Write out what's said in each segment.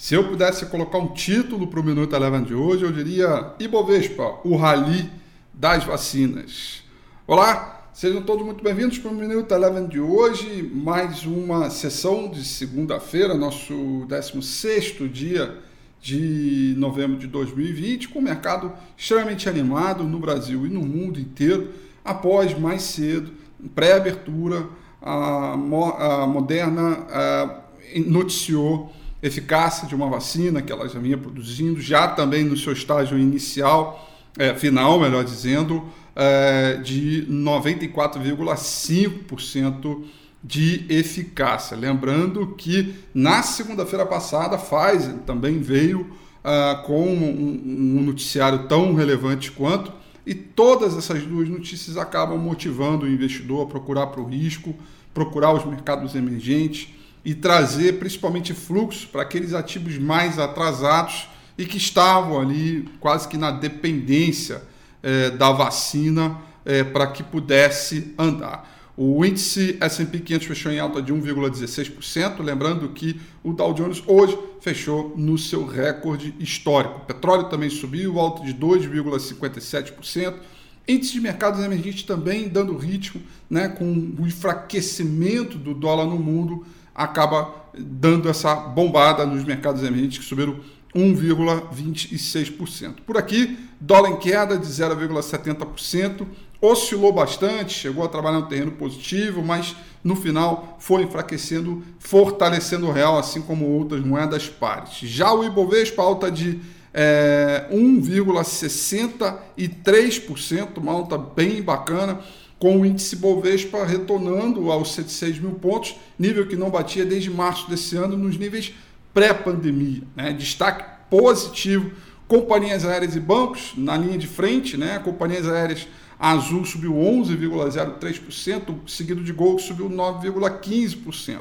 Se eu pudesse colocar um título para o Minuto Eleven de hoje, eu diria Ibovespa, o rally das vacinas. Olá, sejam todos muito bem-vindos para o Minuto Eleven de hoje, mais uma sessão de segunda-feira, nosso 16º dia de novembro de 2020, com o mercado extremamente animado no Brasil e no mundo inteiro, após mais cedo, pré-abertura, a, Moderna a, noticiou eficácia de uma vacina que ela já vinha produzindo, já também no seu estágio inicial, é, final, melhor dizendo, é, de 94,5% de eficácia. Lembrando que na segunda-feira passada, a Pfizer também veio uh, com um, um, noticiário tão relevante quanto, e todas essas duas notícias acabam motivando o investidor a procurar para o risco, procurar os mercados emergentes e trazer principalmente fluxo para aqueles ativos mais atrasados e que estavam ali quase que na dependência eh, da vacina eh, para que pudesse andar. O índice S&P 500 fechou em alta de 1,16%, lembrando que o Dow Jones hoje fechou no seu recorde histórico. O petróleo também subiu, alta de 2,57%. Índice de mercados emergentes também dando ritmo, né, com o enfraquecimento do dólar no mundo, acaba dando essa bombada nos mercados emergentes que subiram 1,26%. Por aqui, dólar em queda de 0,70%, oscilou bastante, chegou a trabalhar no terreno positivo, mas no final foi enfraquecendo, fortalecendo o real, assim como outras moedas pares. Já o Ibovespa alta de é, 1,63%, uma alta bem bacana, com o índice Bovespa retornando aos 106 mil pontos, nível que não batia desde março desse ano, nos níveis pré-pandemia. Né? Destaque positivo, companhias aéreas e bancos na linha de frente, né? companhias aéreas Azul subiu 11,03%, seguido de Gol que subiu 9,15%.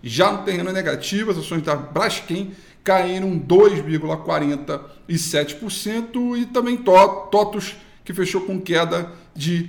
Já no terreno negativo, as ações da Braskem caíram 2,47% e também TOTUS, que fechou com queda de